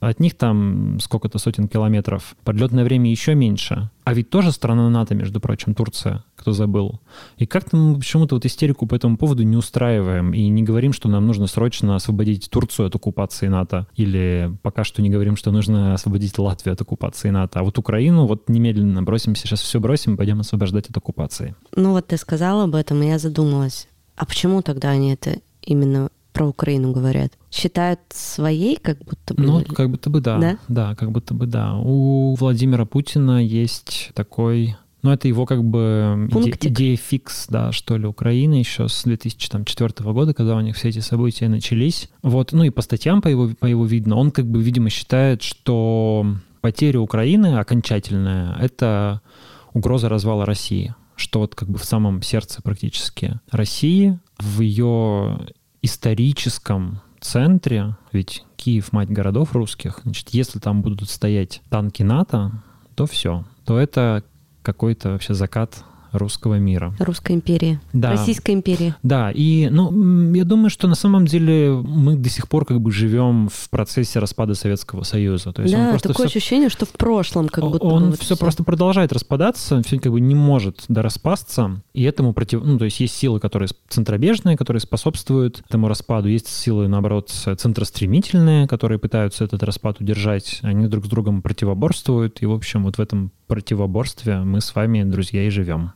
От них там сколько-то сотен километров, подлетное время еще меньше. А ведь тоже страна НАТО, между прочим, Турция, кто забыл. И как-то мы почему-то вот истерику по этому поводу не устраиваем и не говорим, что нам нужно срочно освободить Турцию от оккупации НАТО. Или пока что не говорим, что нужно освободить Латвию от оккупации НАТО. А вот Украину вот немедленно бросимся, сейчас все бросим пойдем освобождать от оккупации. Ну вот ты сказал об этом, и я задумалась. А почему тогда они это именно про Украину говорят? Считают своей, как будто бы? Ну, как будто бы да. Да? Да, как будто бы да. У Владимира Путина есть такой ну, это его как бы иде- идея фикс, да, что ли, Украины еще с 2004 года, когда у них все эти события начались. Вот, ну и по статьям по его, по его видно, он как бы, видимо, считает, что потеря Украины окончательная — это угроза развала России что вот как бы в самом сердце практически России, в ее историческом центре, ведь Киев — мать городов русских, значит, если там будут стоять танки НАТО, то все, то это какой-то вообще закат русского мира. Русской империи. Да. Российской империи. Да, и, ну, я думаю, что на самом деле мы до сих пор как бы живем в процессе распада Советского Союза. То есть да, он такое все... ощущение, что в прошлом как будто Он все, все просто продолжает распадаться, все как бы не может дораспасться, и этому против... Ну, то есть есть силы, которые центробежные, которые способствуют этому распаду, есть силы, наоборот, центростремительные, которые пытаются этот распад удержать, они друг с другом противоборствуют, и, в общем, вот в этом противоборстве мы с вами, друзья, и живем.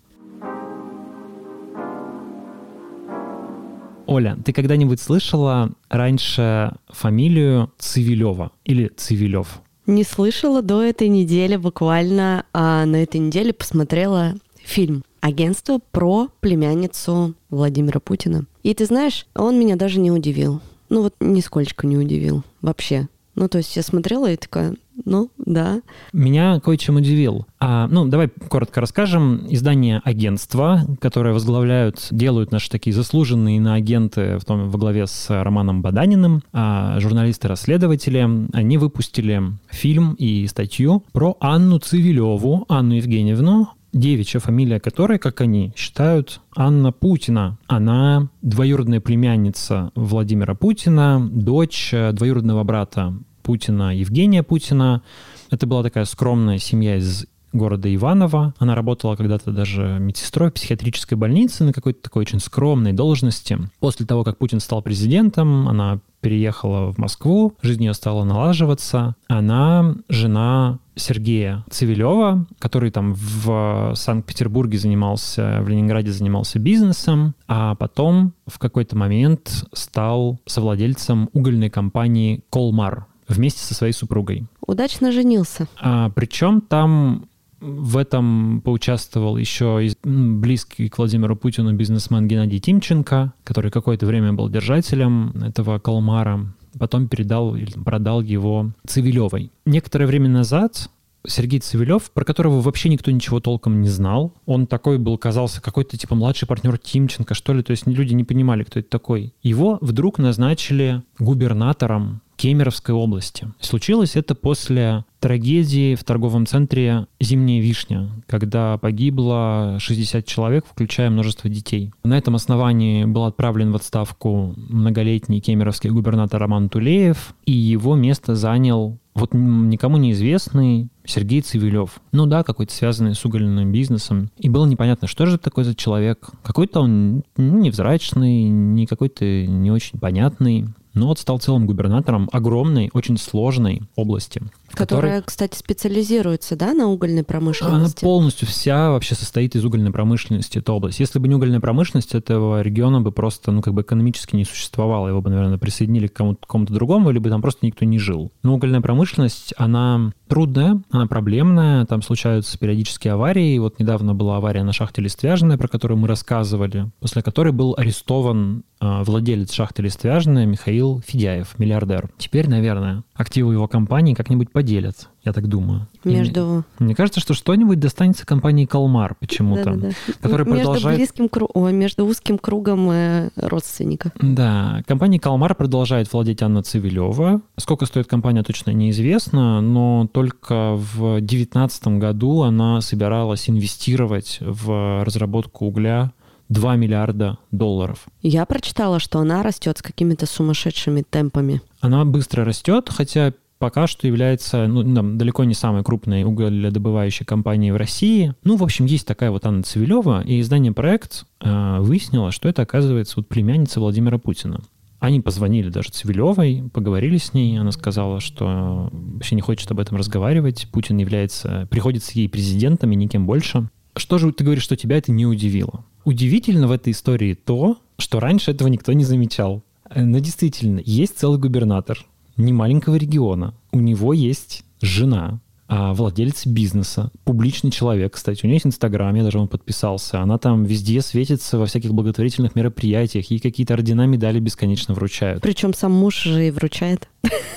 Оля, ты когда-нибудь слышала раньше фамилию Цивилева или Цивилев? Не слышала до этой недели буквально, а на этой неделе посмотрела фильм «Агентство про племянницу Владимира Путина». И ты знаешь, он меня даже не удивил. Ну вот нисколько не удивил вообще. Ну, то есть я смотрела и такая, ну, да. Меня кое-чем удивил. А, ну, давай коротко расскажем. Издание агентства, которое возглавляют, делают наши такие заслуженные иноагенты в том, во главе с Романом Баданиным, а журналисты-расследователи, они выпустили фильм и статью про Анну Цивилеву, Анну Евгеньевну, девичья фамилия которой, как они считают, Анна Путина. Она двоюродная племянница Владимира Путина, дочь двоюродного брата Путина, Евгения Путина. Это была такая скромная семья из города Иваново. Она работала когда-то даже медсестрой в психиатрической больнице на какой-то такой очень скромной должности. После того, как Путин стал президентом, она переехала в Москву, жизнь ее стала налаживаться. Она жена Сергея Цивилева, который там в Санкт-Петербурге занимался, в Ленинграде занимался бизнесом, а потом в какой-то момент стал совладельцем угольной компании «Колмар», вместе со своей супругой. Удачно женился. А, причем там в этом поучаствовал еще близкий к Владимиру Путину бизнесмен Геннадий Тимченко, который какое-то время был держателем этого калмара, потом передал или продал его Цивилевой. Некоторое время назад Сергей Цивилев, про которого вообще никто ничего толком не знал. Он такой был, казался какой-то типа младший партнер Тимченко, что ли. То есть люди не понимали, кто это такой. Его вдруг назначили губернатором Кемеровской области. Случилось это после трагедии в торговом центре «Зимняя вишня», когда погибло 60 человек, включая множество детей. На этом основании был отправлен в отставку многолетний кемеровский губернатор Роман Тулеев, и его место занял вот никому неизвестный Сергей Цивилев. Ну да, какой-то связанный с угольным бизнесом. И было непонятно, что же это такой за человек. Какой-то он ну, невзрачный, не какой-то не очень понятный но вот стал целым губернатором огромной, очень сложной области. Которая, который... кстати, специализируется, да, на угольной промышленности? Она полностью вся вообще состоит из угольной промышленности, эта область. Если бы не угольная промышленность, этого региона бы просто, ну, как бы экономически не существовало. Его бы, наверное, присоединили к кому-то, кому-то другому, либо там просто никто не жил. Но угольная промышленность, она трудная, она проблемная, там случаются периодически аварии. Вот недавно была авария на шахте Листвяжная, про которую мы рассказывали, после которой был арестован э, владелец шахты Листвяжная Михаил Федяев, миллиардер. Теперь, наверное, активы его компании как-нибудь поделят, я так думаю. Между... И мне кажется, что что-нибудь достанется компании «Калмар» почему-то, да, да, да. которая между продолжает... Близким кру... О, между узким кругом э, родственников. Да, компания «Калмар» продолжает владеть Анна Цивилева. Сколько стоит компания, точно неизвестно, но только в 2019 году она собиралась инвестировать в разработку угля 2 миллиарда долларов. Я прочитала, что она растет с какими-то сумасшедшими темпами. Она быстро растет, хотя пока что является ну, далеко не самой крупной угледобывающей компанией в России. Ну, в общем, есть такая вот Анна Цивилева, и издание «Проект» э, выяснило, что это, оказывается, вот племянница Владимира Путина. Они позвонили даже Цивилевой, поговорили с ней. Она сказала, что вообще не хочет об этом разговаривать. Путин является, приходится ей президентом и никем больше. Что же ты говоришь, что тебя это не удивило? Удивительно в этой истории то, что раньше этого никто не замечал. Но действительно, есть целый губернатор не маленького региона. У него есть жена, а, владелец бизнеса, публичный человек, кстати. У нее есть Инстаграм, я даже он подписался. Она там везде светится во всяких благотворительных мероприятиях, ей какие-то ордена, медали бесконечно вручают. Причем сам муж же и вручает.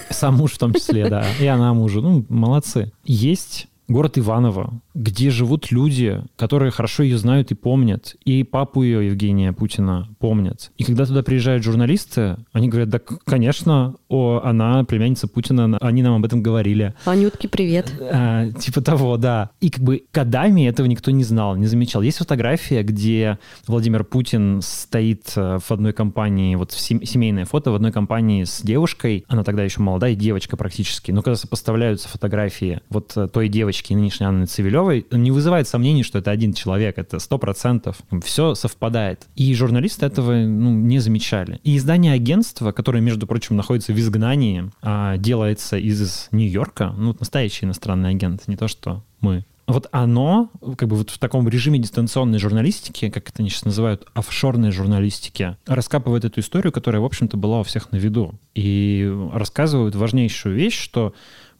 Сам муж в том числе, да. И она мужу. Ну, молодцы. Есть город Иваново, где живут люди, которые хорошо ее знают и помнят. И папу ее, Евгения Путина, помнят. И когда туда приезжают журналисты, они говорят, да, конечно, о, она племянница Путина, они нам об этом говорили. Анютки, привет. А, типа того, да. И как бы годами этого никто не знал, не замечал. Есть фотография, где Владимир Путин стоит э, в одной компании, вот семейное фото в одной компании с девушкой, она тогда еще молодая девочка практически, но когда сопоставляются фотографии вот э, той девочки и нынешней Анны Цивилевой, не вызывает сомнений, что это один человек, это сто процентов. Все совпадает. И журналисты этого ну, не замечали. И издание агентства, которое, между прочим, находится в изгнании, а, делается из Нью-Йорка, ну, настоящий иностранный агент, не то, что мы вот оно, как бы вот в таком режиме дистанционной журналистики, как это они сейчас называют, офшорной журналистики, раскапывает эту историю, которая, в общем-то, была у всех на виду. И рассказывают важнейшую вещь, что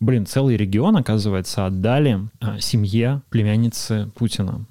блин, целый регион, оказывается, отдали а, семье племянницы Путина.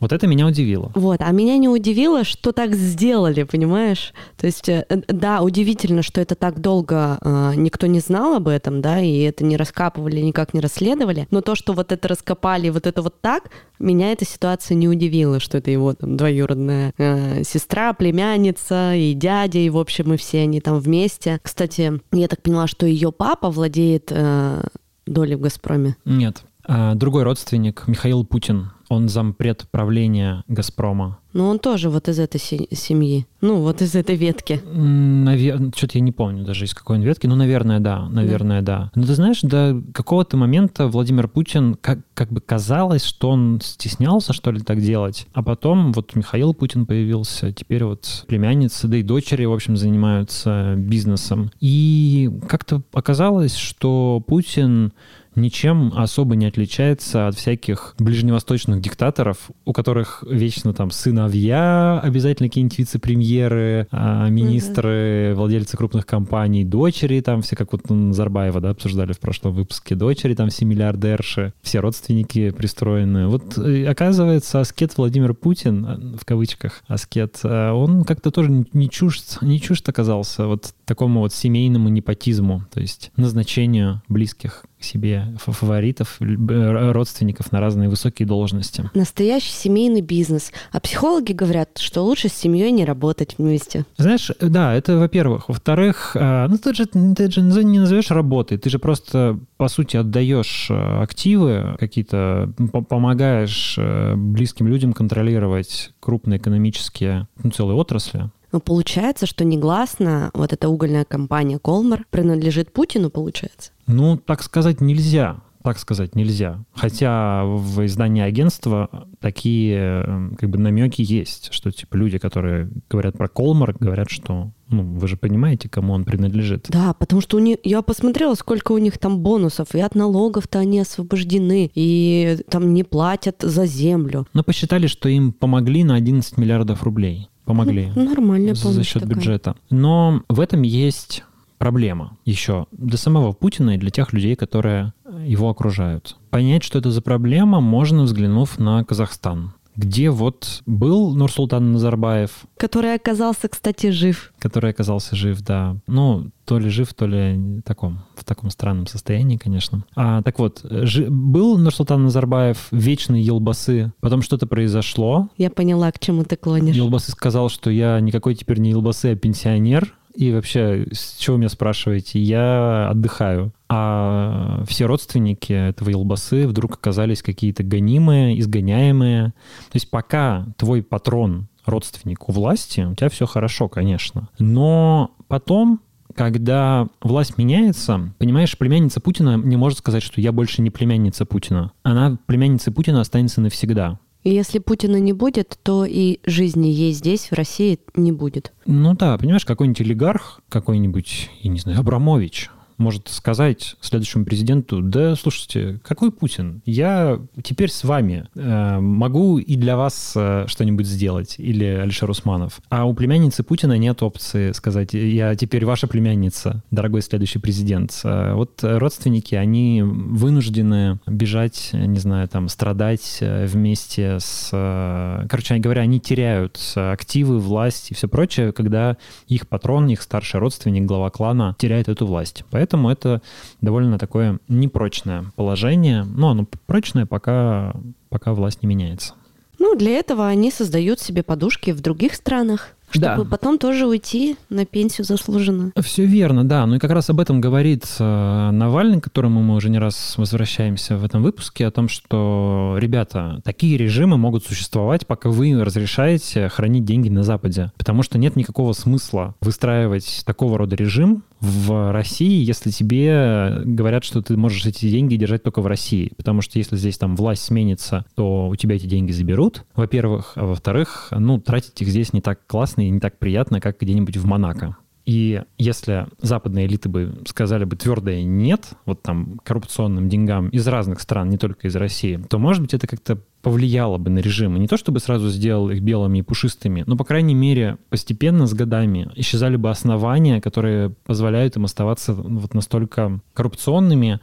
Вот это меня удивило. Вот, а меня не удивило, что так сделали, понимаешь? То есть, э, да, удивительно, что это так долго э, никто не знал об этом, да, и это не раскапывали, никак не расследовали. Но то, что вот это раскопали, вот это вот так, меня эта ситуация не удивила, что это его там двоюродная э, сестра, племянница и дядя, и в общем и все они там вместе. Кстати, я так поняла, что ее папа владеет э, долей в Газпроме. Нет. А, другой родственник, Михаил Путин, он зампред правления «Газпрома». Но он тоже вот из этой семьи. Ну, вот из этой ветки. Наверное, что-то я не помню даже из какой он ветки. Ну, наверное, да. Наверное, да. да. Но ты знаешь, до какого-то момента Владимир Путин как, как бы казалось, что он стеснялся, что ли, так делать. А потом вот Михаил Путин появился, теперь вот племянница, да и дочери, в общем, занимаются бизнесом. И как-то оказалось, что Путин ничем особо не отличается от всяких ближневосточных диктаторов, у которых вечно там сыновья, обязательно какие-нибудь вице-премьеры, а, министры, mm-hmm. владельцы крупных компаний, дочери там, все как вот Назарбаева, да, обсуждали в прошлом выпуске, дочери там все миллиардерши, все родственники пристроены. Вот э, оказывается, аскет Владимир Путин, э, в кавычках аскет, э, он как-то тоже не чужд, не чужд оказался вот такому вот семейному непотизму, то есть назначению близких себе фаворитов, родственников на разные высокие должности. Настоящий семейный бизнес. А психологи говорят, что лучше с семьей не работать вместе. Знаешь, да, это во-первых. Во-вторых, а, ну ты же, ты же не назовешь работой, ты же просто, по сути, отдаешь а, активы какие-то, помогаешь а, близким людям контролировать крупные экономические, ну, целые отрасли. Но получается, что негласно вот эта угольная компания Колмар принадлежит Путину, получается? Ну, так сказать нельзя. Так сказать нельзя. Хотя в издании агентства такие как бы намеки есть, что типа люди, которые говорят про Колмар, говорят, что ну, вы же понимаете, кому он принадлежит. Да, потому что у них, я посмотрела, сколько у них там бонусов, и от налогов-то они освобождены, и там не платят за землю. Но посчитали, что им помогли на 11 миллиардов рублей помогли. Ну, нормально За счет такая. бюджета. Но в этом есть проблема еще для самого Путина и для тех людей, которые его окружают. Понять, что это за проблема, можно взглянув на Казахстан где вот был Нурсултан Назарбаев. Который оказался, кстати, жив. Который оказался жив, да. Ну, то ли жив, то ли таком, в таком странном состоянии, конечно. А, так вот, жи- был Нурсултан Назарбаев вечный Елбасы, потом что-то произошло. Я поняла, к чему ты клонишь. Елбасы сказал, что я никакой теперь не Елбасы, а пенсионер, и вообще, с чего меня спрашиваете? Я отдыхаю. А все родственники этого Елбасы вдруг оказались какие-то гонимые, изгоняемые. То есть пока твой патрон родственник у власти, у тебя все хорошо, конечно. Но потом когда власть меняется, понимаешь, племянница Путина не может сказать, что я больше не племянница Путина. Она племянница Путина останется навсегда. И если Путина не будет, то и жизни ей здесь, в России, не будет. Ну да, понимаешь, какой-нибудь олигарх, какой-нибудь, я не знаю, Абрамович, может сказать следующему президенту, да, слушайте, какой Путин? Я теперь с вами э, могу и для вас э, что-нибудь сделать, или Алишер Усманов. А у племянницы Путина нет опции сказать, я теперь ваша племянница, дорогой следующий президент. Э, вот родственники, они вынуждены бежать, не знаю, там, страдать э, вместе с... Э, короче говоря, они теряют активы, власть и все прочее, когда их патрон, их старший родственник, глава клана теряет эту власть. Поэтому Поэтому это довольно такое непрочное положение. Но оно прочное, пока, пока власть не меняется. Ну, для этого они создают себе подушки в других странах чтобы да. потом тоже уйти на пенсию заслуженно. Все верно, да. Ну и как раз об этом говорит э, Навальный, к которому мы уже не раз возвращаемся в этом выпуске, о том, что, ребята, такие режимы могут существовать, пока вы разрешаете хранить деньги на Западе. Потому что нет никакого смысла выстраивать такого рода режим в России, если тебе говорят, что ты можешь эти деньги держать только в России. Потому что если здесь там власть сменится, то у тебя эти деньги заберут, во-первых. А во-вторых, ну, тратить их здесь не так классно и не так приятно, как где-нибудь в Монако. И если западные элиты бы сказали бы твердое «нет» вот там коррупционным деньгам из разных стран, не только из России, то, может быть, это как-то повлияло бы на режим. И не то, чтобы сразу сделал их белыми и пушистыми, но, по крайней мере, постепенно с годами исчезали бы основания, которые позволяют им оставаться вот настолько коррупционными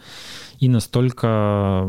и настолько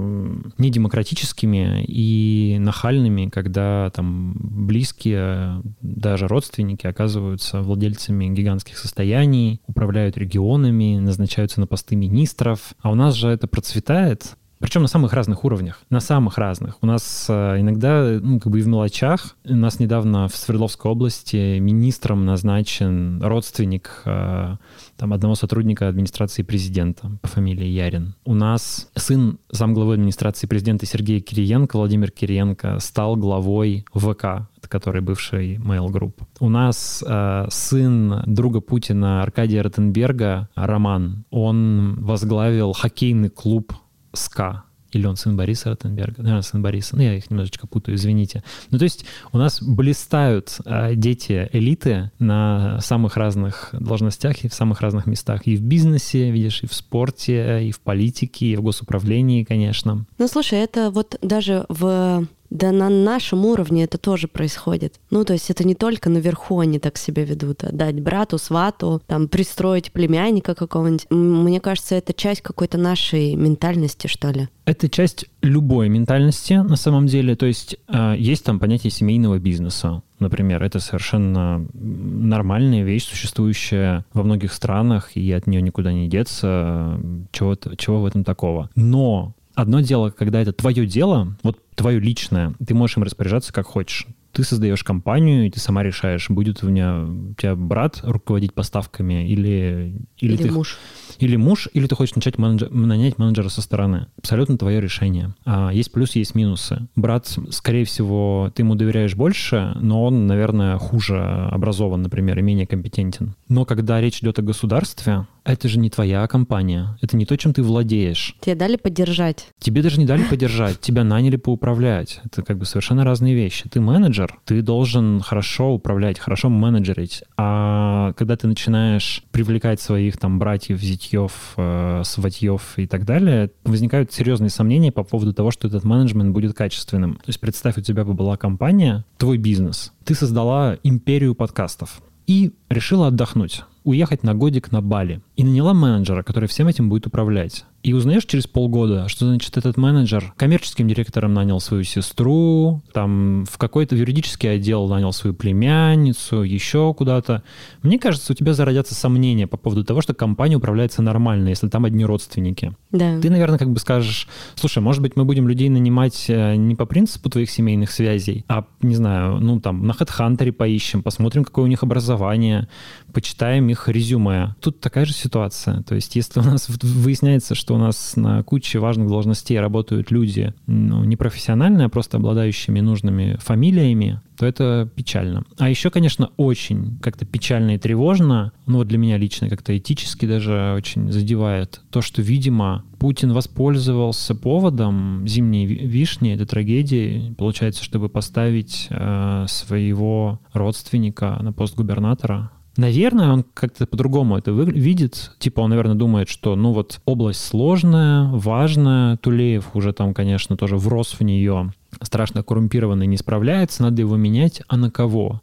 недемократическими и нахальными, когда там близкие, даже родственники оказываются владельцами гигантских состояний, управляют регионами, назначаются на посты министров. А у нас же это процветает, причем на самых разных уровнях, на самых разных. У нас э, иногда, ну, как бы и в мелочах. У нас недавно в Свердловской области министром назначен родственник э, там, одного сотрудника администрации президента по фамилии Ярин. У нас сын замглавы администрации президента Сергей Кириенко, Владимир Кириенко, стал главой ВК, который бывший Mail Group. У нас э, сын друга Путина Аркадия Ротенберга, Роман, он возглавил хоккейный клуб СКА, или он сын Бориса Ротенберга, наверное, сын Бориса, ну, я их немножечко путаю, извините. Ну, то есть у нас блистают а, дети элиты на самых разных должностях и в самых разных местах. И в бизнесе, видишь, и в спорте, и в политике, и в госуправлении, конечно. Ну, слушай, это вот даже в да на нашем уровне это тоже происходит. Ну, то есть это не только наверху они так себя ведут, а дать брату, свату, там, пристроить племянника какого-нибудь. Мне кажется, это часть какой-то нашей ментальности, что ли. Это часть любой ментальности на самом деле. То есть э, есть там понятие семейного бизнеса. Например, это совершенно нормальная вещь, существующая во многих странах, и от нее никуда не деться. Чего, чего в этом такого? Но Одно дело, когда это твое дело, вот твое личное, ты можешь им распоряжаться как хочешь. Ты создаешь компанию, и ты сама решаешь, будет у меня у тебя брат руководить поставками или... Или, или ты, муж. Или муж, или ты хочешь начать менеджер, нанять менеджера со стороны. Абсолютно твое решение. А есть плюсы, есть минусы. Брат, скорее всего, ты ему доверяешь больше, но он, наверное, хуже образован, например, и менее компетентен. Но когда речь идет о государстве, это же не твоя компания. Это не то, чем ты владеешь. Тебе дали поддержать. Тебе даже не дали поддержать. Тебя наняли поуправлять. Это как бы совершенно разные вещи. Ты менеджер, ты должен хорошо управлять, хорошо менеджерить. А когда ты начинаешь привлекать своих там братьев, зятьев, э, сватьев и так далее, возникают серьезные сомнения по поводу того, что этот менеджмент будет качественным. То есть представь, у тебя бы была компания, твой бизнес. Ты создала империю подкастов и решила отдохнуть уехать на годик на Бали. И наняла менеджера, который всем этим будет управлять. И узнаешь через полгода, что значит этот менеджер коммерческим директором нанял свою сестру, там в какой-то юридический отдел нанял свою племянницу, еще куда-то. Мне кажется, у тебя зародятся сомнения по поводу того, что компания управляется нормально, если там одни родственники. Да. Ты, наверное, как бы скажешь, слушай, может быть, мы будем людей нанимать э, не по принципу твоих семейных связей, а, не знаю, ну там на HeadHunter поищем, посмотрим, какое у них образование, почитаем их резюме. Тут такая же ситуация. То есть если у нас выясняется, что что у нас на куче важных должностей работают люди ну, не профессиональные, а просто обладающими нужными фамилиями, то это печально. А еще, конечно, очень как-то печально и тревожно, ну вот для меня лично как-то этически даже очень задевает то, что, видимо, Путин воспользовался поводом зимней вишни, этой трагедии, получается, чтобы поставить э, своего родственника на пост губернатора. Наверное, он как-то по-другому это видит. Типа он, наверное, думает, что, ну вот, область сложная, важная. Тулеев уже там, конечно, тоже врос в нее. Страшно коррумпированный, не справляется, надо его менять. А на кого?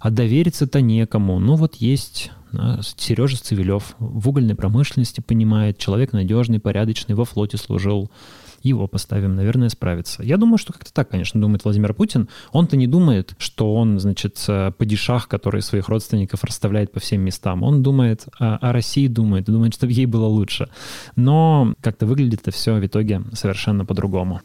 А довериться-то некому. Ну вот есть Сережа Цивилев в угольной промышленности понимает, человек надежный, порядочный, во флоте служил его поставим, наверное, справится. Я думаю, что как-то так, конечно, думает Владимир Путин. Он-то не думает, что он, значит, э, падишах, который своих родственников расставляет по всем местам. Он думает о, о России, думает, думает, чтобы ей было лучше. Но как-то выглядит это все в итоге совершенно по-другому.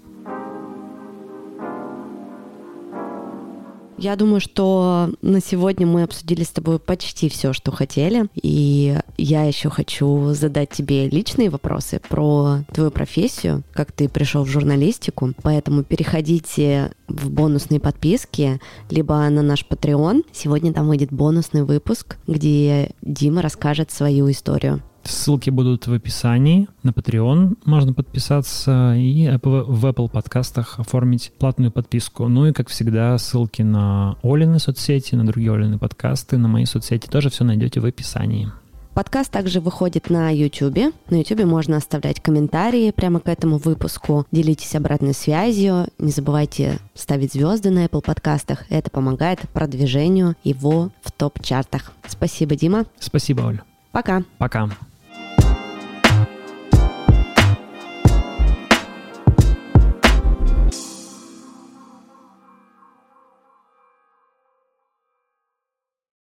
Я думаю, что на сегодня мы обсудили с тобой почти все, что хотели. И я еще хочу задать тебе личные вопросы про твою профессию, как ты пришел в журналистику. Поэтому переходите в бонусные подписки, либо на наш Patreon. Сегодня там выйдет бонусный выпуск, где Дима расскажет свою историю. Ссылки будут в описании. На Patreon можно подписаться и в Apple подкастах оформить платную подписку. Ну и, как всегда, ссылки на Олины соцсети, на другие Олины подкасты, на мои соцсети тоже все найдете в описании. Подкаст также выходит на YouTube. На YouTube можно оставлять комментарии прямо к этому выпуску. Делитесь обратной связью. Не забывайте ставить звезды на Apple подкастах. Это помогает продвижению его в топ-чартах. Спасибо, Дима. Спасибо, Оль. Пока. Пока.